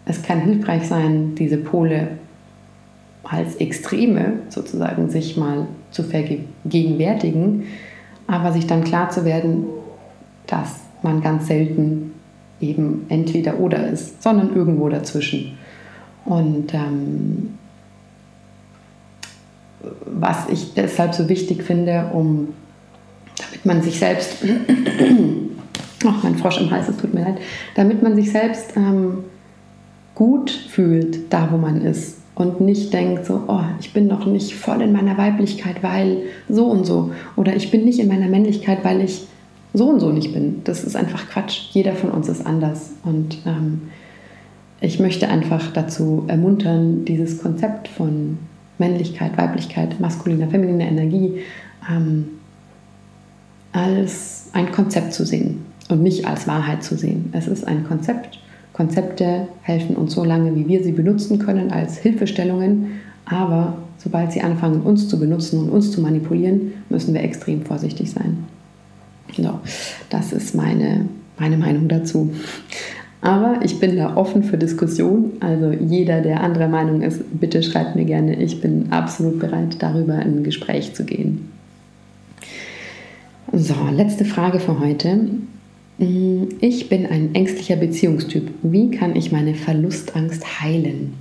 es kann hilfreich sein, diese Pole als Extreme sozusagen sich mal zu vergegenwärtigen, aber sich dann klar zu werden, dass man ganz selten eben entweder oder ist, sondern irgendwo dazwischen. Und ähm, was ich deshalb so wichtig finde, um damit man sich selbst, ach mein Frosch im Hals, es tut mir leid, damit man sich selbst ähm, gut fühlt, da wo man ist. Und nicht denkt so, oh, ich bin noch nicht voll in meiner Weiblichkeit, weil so und so. Oder ich bin nicht in meiner Männlichkeit, weil ich so und so nicht bin. Das ist einfach Quatsch. Jeder von uns ist anders. Und ähm, ich möchte einfach dazu ermuntern, dieses Konzept von Männlichkeit, Weiblichkeit, maskuliner, femininer Energie ähm, als ein Konzept zu sehen und nicht als Wahrheit zu sehen. Es ist ein Konzept. Konzepte helfen uns so lange, wie wir sie benutzen können, als Hilfestellungen. Aber sobald sie anfangen, uns zu benutzen und uns zu manipulieren, müssen wir extrem vorsichtig sein. Genau, das ist meine, meine Meinung dazu. Aber ich bin da offen für Diskussion. Also jeder, der anderer Meinung ist, bitte schreibt mir gerne. Ich bin absolut bereit, darüber in ein Gespräch zu gehen. So, letzte Frage für heute. Ich bin ein ängstlicher Beziehungstyp. Wie kann ich meine Verlustangst heilen?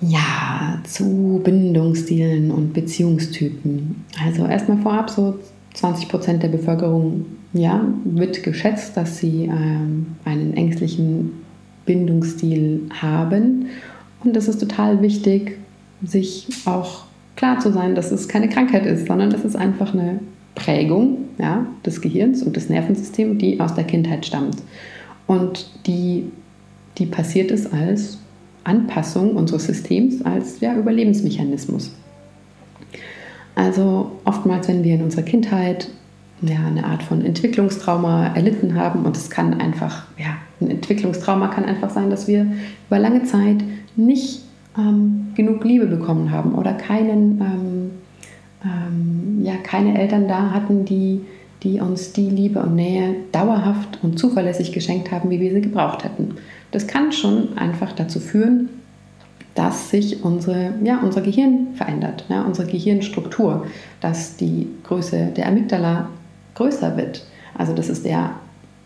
Ja, zu Bindungsstilen und Beziehungstypen. Also erstmal vorab, so 20 Prozent der Bevölkerung ja, wird geschätzt, dass sie ähm, einen ängstlichen Bindungsstil haben. Und es ist total wichtig, sich auch klar zu sein, dass es keine Krankheit ist, sondern es ist einfach eine Prägung ja, des Gehirns und des Nervensystems, die aus der Kindheit stammt. Und die, die passiert ist als Anpassung unseres Systems, als ja, Überlebensmechanismus. Also oftmals, wenn wir in unserer Kindheit ja, eine Art von Entwicklungstrauma erlitten haben, und es kann einfach, ja, ein Entwicklungstrauma kann einfach sein, dass wir über lange Zeit nicht ähm, genug Liebe bekommen haben oder keinen, ähm, ähm, ja, keine Eltern da hatten, die, die uns die Liebe und Nähe dauerhaft und zuverlässig geschenkt haben, wie wir sie gebraucht hätten. Das kann schon einfach dazu führen, dass sich unsere, ja, unser Gehirn verändert, ja, unsere Gehirnstruktur, dass die Größe der Amygdala größer wird. Also das ist der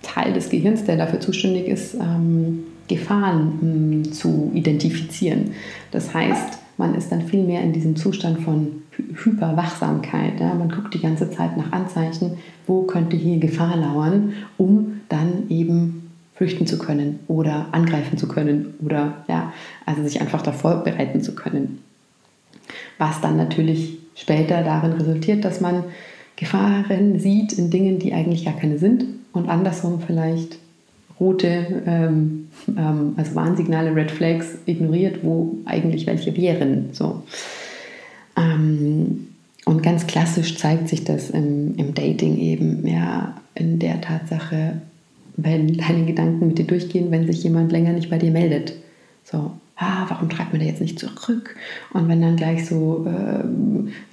Teil des Gehirns, der dafür zuständig ist, ähm, Gefahren mh, mm, zu identifizieren. Das heißt, man ist dann viel mehr in diesem Zustand von Hyperwachsamkeit. Ja? Man guckt die ganze Zeit nach Anzeichen, wo könnte hier Gefahr lauern, um dann eben flüchten zu können oder angreifen zu können oder ja, also sich einfach davor bereiten zu können. Was dann natürlich später darin resultiert, dass man Gefahren sieht in Dingen, die eigentlich gar keine sind und andersrum vielleicht rote, ähm, ähm, also Warnsignale, Red Flags ignoriert, wo eigentlich welche wären. So. Ähm, und ganz klassisch zeigt sich das im, im Dating eben ja in der Tatsache, wenn deine Gedanken mit dir durchgehen, wenn sich jemand länger nicht bei dir meldet. So, ah, warum schreibt mir der jetzt nicht zurück? Und wenn dann gleich so, äh,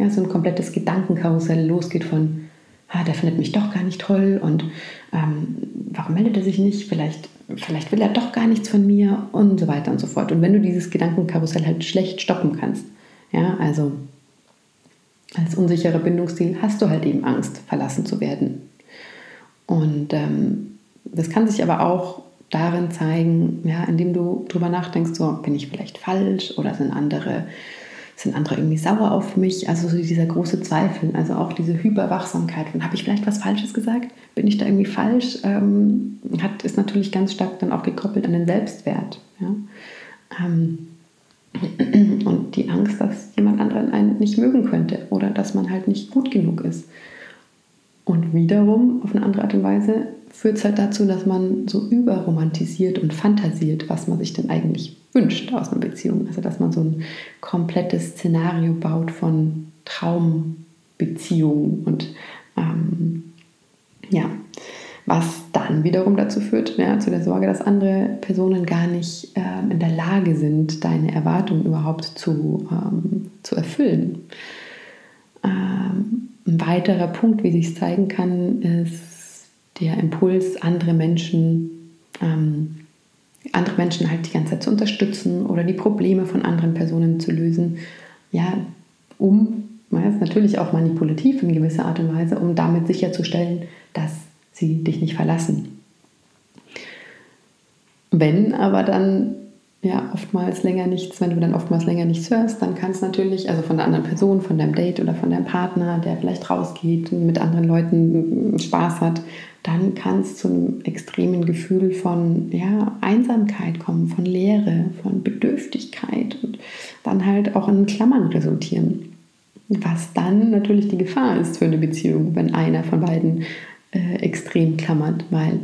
ja, so ein komplettes Gedankenkarussell losgeht von, ah, der findet mich doch gar nicht toll und ähm, warum meldet er sich nicht? Vielleicht, vielleicht will er doch gar nichts von mir und so weiter und so fort. Und wenn du dieses Gedankenkarussell halt schlecht stoppen kannst, ja, also als unsicherer Bindungsstil hast du halt eben Angst, verlassen zu werden. Und ähm, das kann sich aber auch darin zeigen, ja, indem du drüber nachdenkst, so bin ich vielleicht falsch oder sind andere, sind andere irgendwie sauer auf mich? Also so dieser große Zweifel, also auch diese Hyperwachsamkeit habe ich vielleicht was Falsches gesagt? Bin ich da irgendwie falsch? Ähm, hat, ist natürlich ganz stark dann auch gekoppelt an den Selbstwert. Ja? Ähm, und die Angst, dass jemand anderen einen nicht mögen könnte oder dass man halt nicht gut genug ist. Und wiederum, auf eine andere Art und Weise, führt es halt dazu, dass man so überromantisiert und fantasiert, was man sich denn eigentlich wünscht aus einer Beziehung. Also dass man so ein komplettes Szenario baut von Traumbeziehungen und ähm, ja, was dann wiederum dazu führt, ja, zu der Sorge, dass andere Personen gar nicht ähm, in der Lage sind, deine Erwartungen überhaupt zu, ähm, zu erfüllen. Ähm, ein weiterer Punkt, wie sich zeigen kann, ist der Impuls, andere Menschen, ähm, andere Menschen halt die ganze Zeit zu unterstützen oder die Probleme von anderen Personen zu lösen, ja, um, ist natürlich auch manipulativ in gewisser Art und Weise, um damit sicherzustellen, dass sie dich nicht verlassen. Wenn aber dann ja oftmals länger nichts, wenn du dann oftmals länger nichts hörst, dann kann es natürlich, also von der anderen Person, von deinem Date oder von deinem Partner, der vielleicht rausgeht, mit anderen Leuten Spaß hat, dann kann es zu einem extremen Gefühl von ja, Einsamkeit kommen, von Leere, von Bedürftigkeit und dann halt auch in Klammern resultieren. Was dann natürlich die Gefahr ist für eine Beziehung, wenn einer von beiden äh, extrem klammert, weil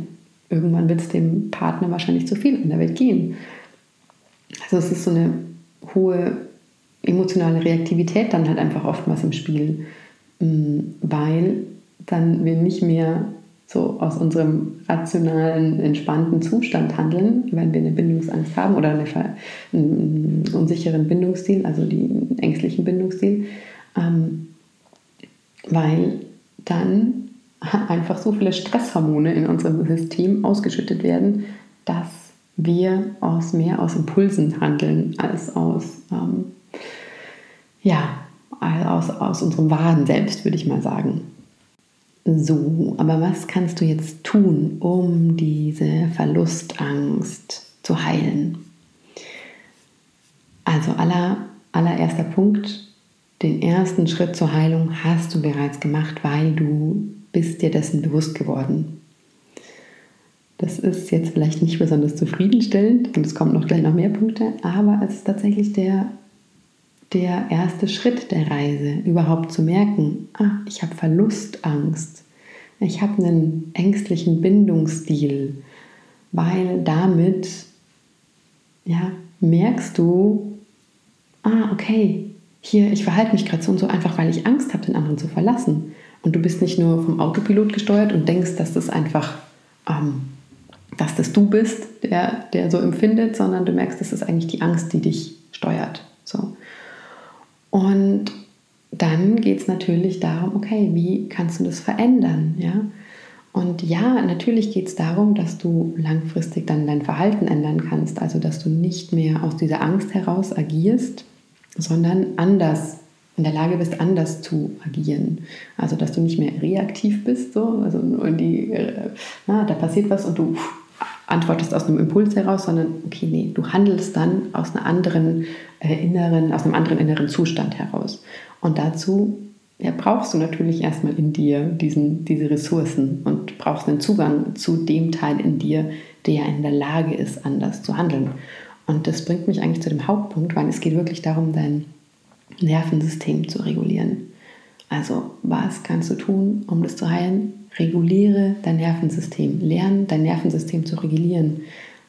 irgendwann wird es dem Partner wahrscheinlich zu viel in der Welt gehen. Also es ist so eine hohe emotionale Reaktivität dann halt einfach oftmals im Spiel, mm, weil dann wir nicht mehr so aus unserem rationalen, entspannten Zustand handeln, wenn wir eine Bindungsangst haben oder eine, einen unsicheren Bindungsstil, also den ängstlichen Bindungsstil, ähm, weil dann einfach so viele Stresshormone in unserem System ausgeschüttet werden, dass wir aus mehr aus Impulsen handeln als aus, ähm, ja, aus, aus unserem wahren Selbst, würde ich mal sagen. So, aber was kannst du jetzt tun, um diese Verlustangst zu heilen? Also aller, allererster Punkt, den ersten Schritt zur Heilung hast du bereits gemacht, weil du bist dir dessen bewusst geworden. Das ist jetzt vielleicht nicht besonders zufriedenstellend und es kommen noch gleich noch mehr Punkte, aber es ist tatsächlich der, der erste Schritt der Reise, überhaupt zu merken, ah, ich habe Verlustangst, ich habe einen ängstlichen Bindungsstil, weil damit ja, merkst du, ah, okay, hier, ich verhalte mich gerade so und so einfach, weil ich Angst habe, den anderen zu verlassen. Und du bist nicht nur vom Autopilot gesteuert und denkst, dass das einfach, ähm, dass das du bist, der, der so empfindet, sondern du merkst, das ist eigentlich die Angst, die dich steuert. So. Und dann geht es natürlich darum, okay, wie kannst du das verändern? Ja? Und ja, natürlich geht es darum, dass du langfristig dann dein Verhalten ändern kannst, also dass du nicht mehr aus dieser Angst heraus agierst, sondern anders in der Lage bist, anders zu agieren. Also dass du nicht mehr reaktiv bist, so, also die, äh, na, da passiert was und du antwortest aus einem Impuls heraus, sondern okay, nee, du handelst dann aus einer anderen äh, inneren, aus einem anderen inneren Zustand heraus. Und dazu ja, brauchst du natürlich erstmal in dir diesen, diese Ressourcen und brauchst einen Zugang zu dem Teil in dir, der in der Lage ist, anders zu handeln. Und das bringt mich eigentlich zu dem Hauptpunkt, weil es geht wirklich darum, dein Nervensystem zu regulieren. Also, was kannst du tun, um das zu heilen? Reguliere dein Nervensystem. Lerne dein Nervensystem zu regulieren.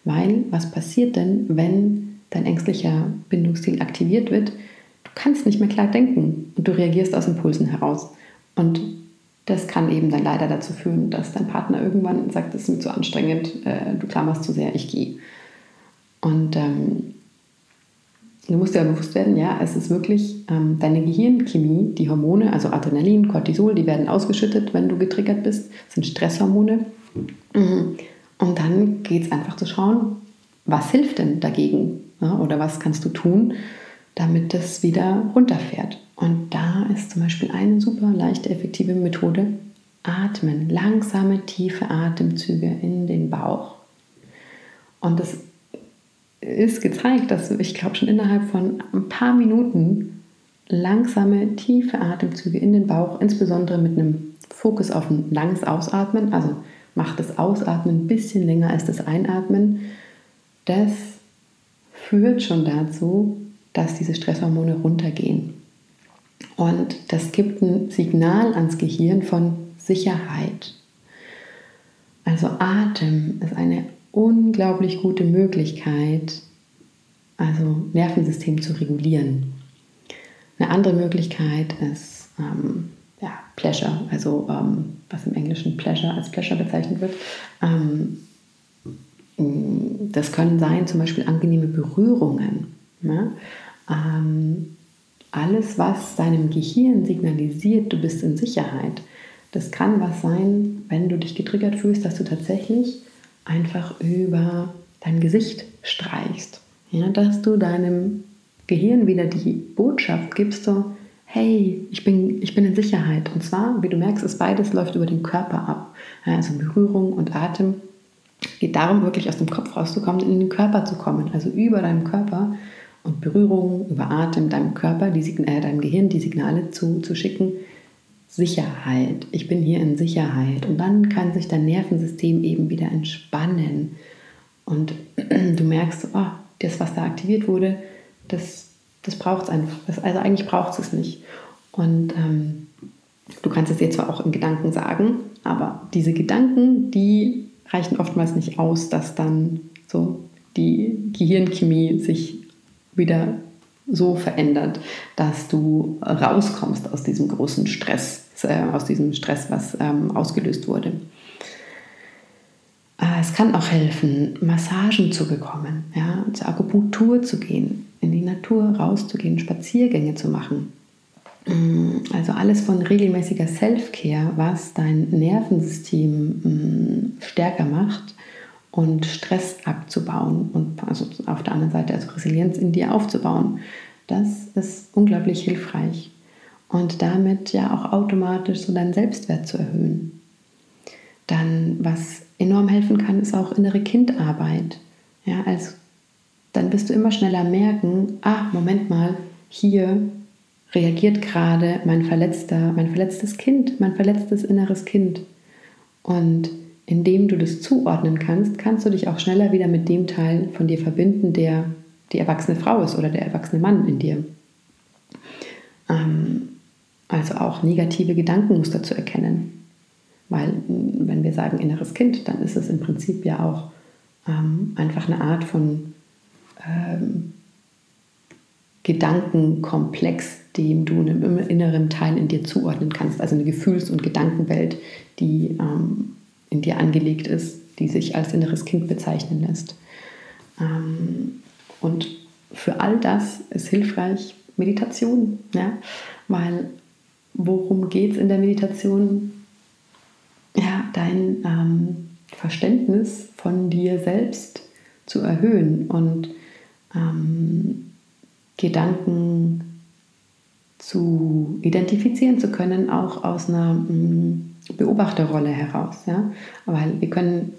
Weil, was passiert denn, wenn dein ängstlicher Bindungsstil aktiviert wird? Du kannst nicht mehr klar denken und du reagierst aus Impulsen heraus. Und das kann eben dann leider dazu führen, dass dein Partner irgendwann sagt, es ist mir zu anstrengend, äh, du klammerst zu sehr, ich gehe. Und ähm, du musst dir ja bewusst werden, ja, es ist wirklich ähm, deine Gehirnchemie, die Hormone, also Adrenalin, Cortisol, die werden ausgeschüttet, wenn du getriggert bist, das sind Stresshormone. Mhm. Und dann geht es einfach zu schauen, was hilft denn dagegen ja, oder was kannst du tun, damit das wieder runterfährt. Und da ist zum Beispiel eine super leichte, effektive Methode, atmen, langsame, tiefe Atemzüge in den Bauch. Und das ist gezeigt, dass ich glaube schon innerhalb von ein paar Minuten langsame, tiefe Atemzüge in den Bauch, insbesondere mit einem Fokus auf ein langes Ausatmen, also macht das Ausatmen ein bisschen länger als das Einatmen, das führt schon dazu, dass diese Stresshormone runtergehen. Und das gibt ein Signal ans Gehirn von Sicherheit. Also Atem ist eine unglaublich gute Möglichkeit, also Nervensystem zu regulieren. Eine andere Möglichkeit ist ähm, ja, Pleasure, also ähm, was im Englischen Pleasure als Pleasure bezeichnet wird. Ähm, das können sein zum Beispiel angenehme Berührungen. Ne? Ähm, alles, was deinem Gehirn signalisiert, du bist in Sicherheit. Das kann was sein, wenn du dich getriggert fühlst, dass du tatsächlich einfach über dein Gesicht streichst. Ja, dass du deinem Gehirn wieder die Botschaft gibst, so, hey, ich bin, ich bin in Sicherheit. Und zwar, wie du merkst, ist beides läuft über den Körper ab. Also Berührung und Atem geht darum, wirklich aus dem Kopf rauszukommen, in den Körper zu kommen. Also über deinem Körper und Berührung, über Atem, deinem Körper, die, äh, deinem Gehirn die Signale zu, zu schicken, Sicherheit, ich bin hier in Sicherheit. Und dann kann sich dein Nervensystem eben wieder entspannen. Und du merkst, oh, das, was da aktiviert wurde, das, das braucht es einfach. Das, also eigentlich braucht es nicht. Und ähm, du kannst es jetzt zwar auch in Gedanken sagen, aber diese Gedanken, die reichen oftmals nicht aus, dass dann so die Gehirnchemie sich wieder so verändert, dass du rauskommst aus diesem großen Stress, äh, aus diesem Stress, was ähm, ausgelöst wurde. Äh, es kann auch helfen, Massagen zu bekommen, ja, zur Akupunktur zu gehen, in die Natur rauszugehen, Spaziergänge zu machen. Mm, also alles von regelmäßiger Self-Care, was dein Nervensystem mm, stärker macht und Stress abzubauen und also auf der anderen Seite also Resilienz in dir aufzubauen. Das ist unglaublich hilfreich und damit ja auch automatisch so deinen Selbstwert zu erhöhen. Dann, was enorm helfen kann, ist auch innere Kindarbeit. Ja, also dann wirst du immer schneller merken, ah, Moment mal, hier reagiert gerade mein verletzter, mein verletztes Kind, mein verletztes inneres Kind. Und indem du das zuordnen kannst, kannst du dich auch schneller wieder mit dem Teil von dir verbinden, der die erwachsene Frau ist oder der erwachsene Mann in dir. Ähm, also auch negative Gedankenmuster zu erkennen. Weil wenn wir sagen inneres Kind, dann ist es im Prinzip ja auch ähm, einfach eine Art von ähm, Gedankenkomplex, dem du einem inneren Teil in dir zuordnen kannst. Also eine Gefühls- und Gedankenwelt, die ähm, in dir angelegt ist, die sich als inneres Kind bezeichnen lässt. Ähm, und für all das ist hilfreich Meditation, ja? weil worum geht es in der Meditation? Ja, dein ähm, Verständnis von dir selbst zu erhöhen und ähm, Gedanken zu identifizieren zu können, auch aus einer mm, Beobachterrolle heraus. Ja? Weil wir können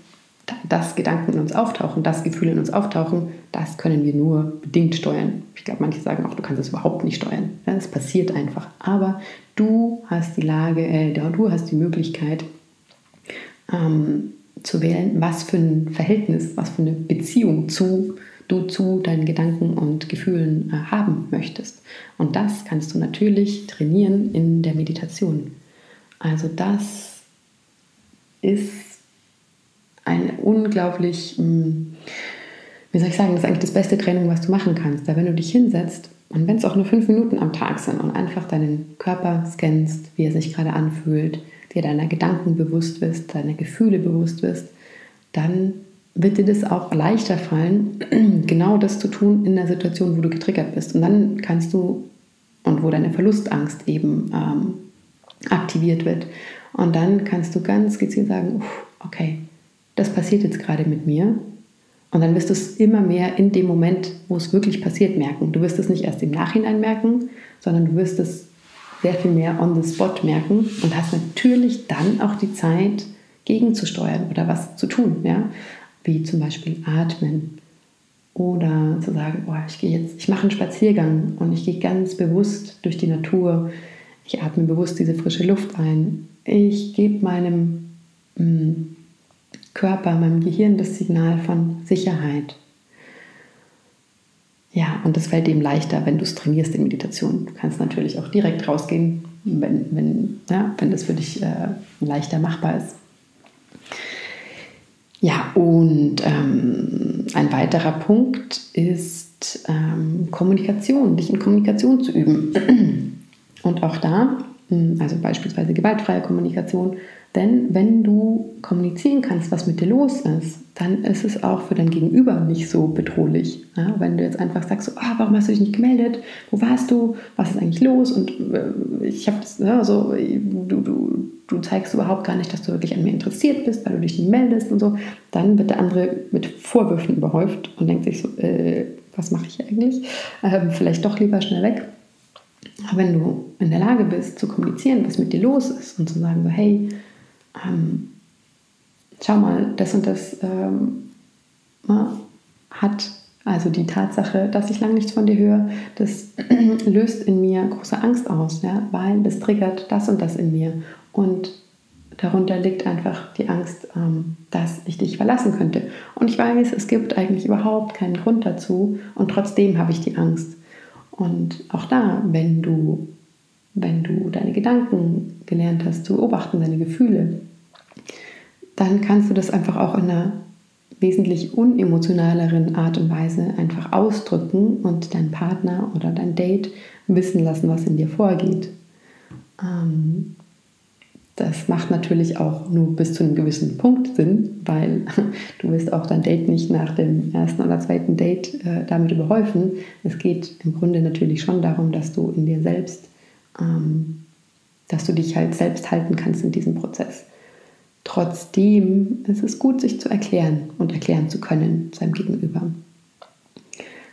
das Gedanken in uns auftauchen, das Gefühl in uns auftauchen, das können wir nur bedingt steuern. Ich glaube, manche sagen auch, du kannst es überhaupt nicht steuern. Es passiert einfach. Aber du hast die Lage, äh, du hast die Möglichkeit ähm, zu wählen, was für ein Verhältnis, was für eine Beziehung zu du zu deinen Gedanken und Gefühlen äh, haben möchtest. Und das kannst du natürlich trainieren in der Meditation. Also das ist unglaublich, hm, wie soll ich sagen, das ist eigentlich das beste Training, was du machen kannst. Da wenn du dich hinsetzt und wenn es auch nur fünf Minuten am Tag sind und einfach deinen Körper scannst, wie er sich gerade anfühlt, dir deiner Gedanken bewusst wirst, deiner Gefühle bewusst wirst, dann wird dir das auch leichter fallen, genau das zu tun in der Situation, wo du getriggert bist. Und dann kannst du, und wo deine Verlustangst eben ähm, aktiviert wird, und dann kannst du ganz gezielt sagen, okay, das passiert jetzt gerade mit mir. Und dann wirst du es immer mehr in dem Moment, wo es wirklich passiert, merken. Du wirst es nicht erst im Nachhinein merken, sondern du wirst es sehr viel mehr on the spot merken und hast natürlich dann auch die Zeit, gegenzusteuern oder was zu tun. Ja? wie zum Beispiel atmen oder zu sagen, oh, ich gehe jetzt, ich mache einen Spaziergang und ich gehe ganz bewusst durch die Natur. Ich atme bewusst diese frische Luft ein. Ich gebe meinem mh, mm, Körper, meinem Gehirn das Signal von Sicherheit. Ja, und das fällt dem leichter, wenn du es trainierst in Meditation. Du kannst natürlich auch direkt rausgehen, wenn, wenn, ja, wenn das für dich äh, leichter machbar ist. Ja, und ähm, ein weiterer Punkt ist ähm, Kommunikation, dich in Kommunikation zu üben. Und auch da, hm, also beispielsweise gewaltfreie Kommunikation, denn wenn du kommunizieren kannst, was mit dir los ist, dann ist es auch für dein Gegenüber nicht so bedrohlich. Ja, wenn du jetzt einfach sagst, so, ah, warum hast du dich nicht gemeldet? Wo warst du? Was ist eigentlich los? Und äh, ich habe das, ja, so, du, du, du zeigst überhaupt gar nicht, dass du wirklich an mir interessiert bist, weil du dich nicht meldest und so. Dann wird der andere mit Vorwürfen überhäuft und denkt sich so, äh, was mache ich eigentlich? Ähm, vielleicht doch lieber schnell weg. Aber wenn du in der Lage bist zu kommunizieren, was mit dir los ist und zu sagen, so, hey, ähm, schau mal, das und das ähm, hat, also die Tatsache, dass ich lange nichts von dir höre, das löst in mir große Angst aus, ja, weil das triggert das und das in mir. Und darunter liegt einfach die Angst, ähm, dass ich dich verlassen könnte. Und ich weiß, es gibt eigentlich überhaupt keinen Grund dazu und trotzdem habe ich die Angst. Und auch da, wenn du wenn du deine Gedanken gelernt hast zu beobachten, deine Gefühle, dann kannst du das einfach auch in einer wesentlich unemotionaleren Art und Weise einfach ausdrücken und deinen Partner oder dein Date wissen lassen, was in dir vorgeht. Ähm, das macht natürlich auch nur bis zu einem gewissen Punkt Sinn, weil du wirst auch dein Date nicht nach dem ersten oder zweiten Date äh, damit überhäufen. Es geht im Grunde natürlich schon darum, dass du in dir selbst dass du dich halt selbst halten kannst in diesem Prozess. Trotzdem ist es gut, sich zu erklären und erklären zu können seinem Gegenüber.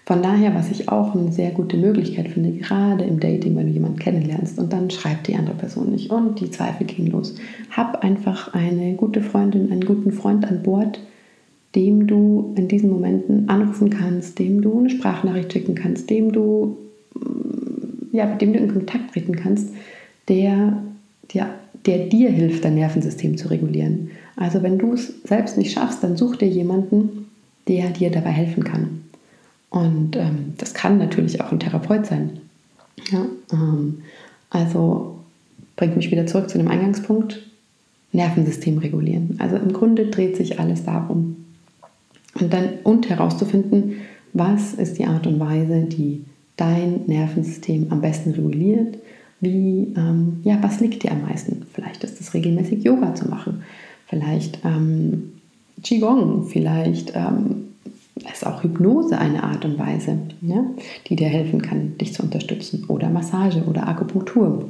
Von daher, was ich auch eine sehr gute Möglichkeit finde, gerade im Dating, wenn du jemanden kennenlernst und dann schreibt die andere Person nicht und die Zweifel gehen los. Hab einfach eine gute Freundin, einen guten Freund an Bord, dem du in diesen Momenten anrufen kannst, dem du eine Sprachnachricht schicken kannst, dem du, ja, mit dem du in Kontakt treten kannst, der, der, der dir hilft, dein Nervensystem zu regulieren. Also wenn du es selbst nicht schaffst, dann such dir jemanden, der dir dabei helfen kann. Und ähm, das kann natürlich auch ein Therapeut sein. Ja, ähm, also bringt mich wieder zurück zu dem Eingangspunkt. Nervensystem regulieren. Also im Grunde dreht sich alles darum. Und dann und herauszufinden, was ist die Art und Weise, die dein Nervensystem am besten reguliert. Wie, ähm, ja, was liegt dir am meisten? Vielleicht ist es regelmäßig Yoga zu machen, vielleicht ähm, Qigong, vielleicht ähm, ist auch Hypnose eine Art und Weise, ja, die dir helfen kann, dich zu unterstützen. Oder Massage oder Akupunktur.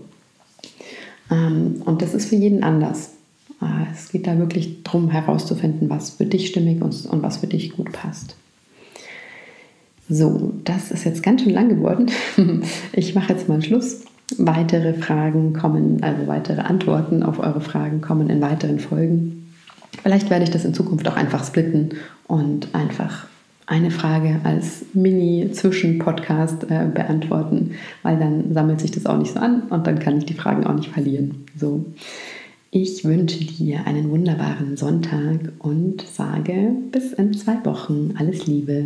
Ähm, und das ist für jeden anders. Äh, es geht da wirklich darum herauszufinden, was für dich stimmig und, und was für dich gut passt. So, das ist jetzt ganz schön lang geworden. Ich mache jetzt mal Schluss. Weitere Fragen kommen, also weitere Antworten auf eure Fragen kommen in weiteren Folgen. Vielleicht werde ich das in Zukunft auch einfach splitten und einfach eine Frage als Mini-Zwischen-Podcast äh, beantworten, weil dann sammelt sich das auch nicht so an und dann kann ich die Fragen auch nicht verlieren. So. Ich wünsche dir einen wunderbaren Sonntag und sage bis in zwei Wochen alles Liebe.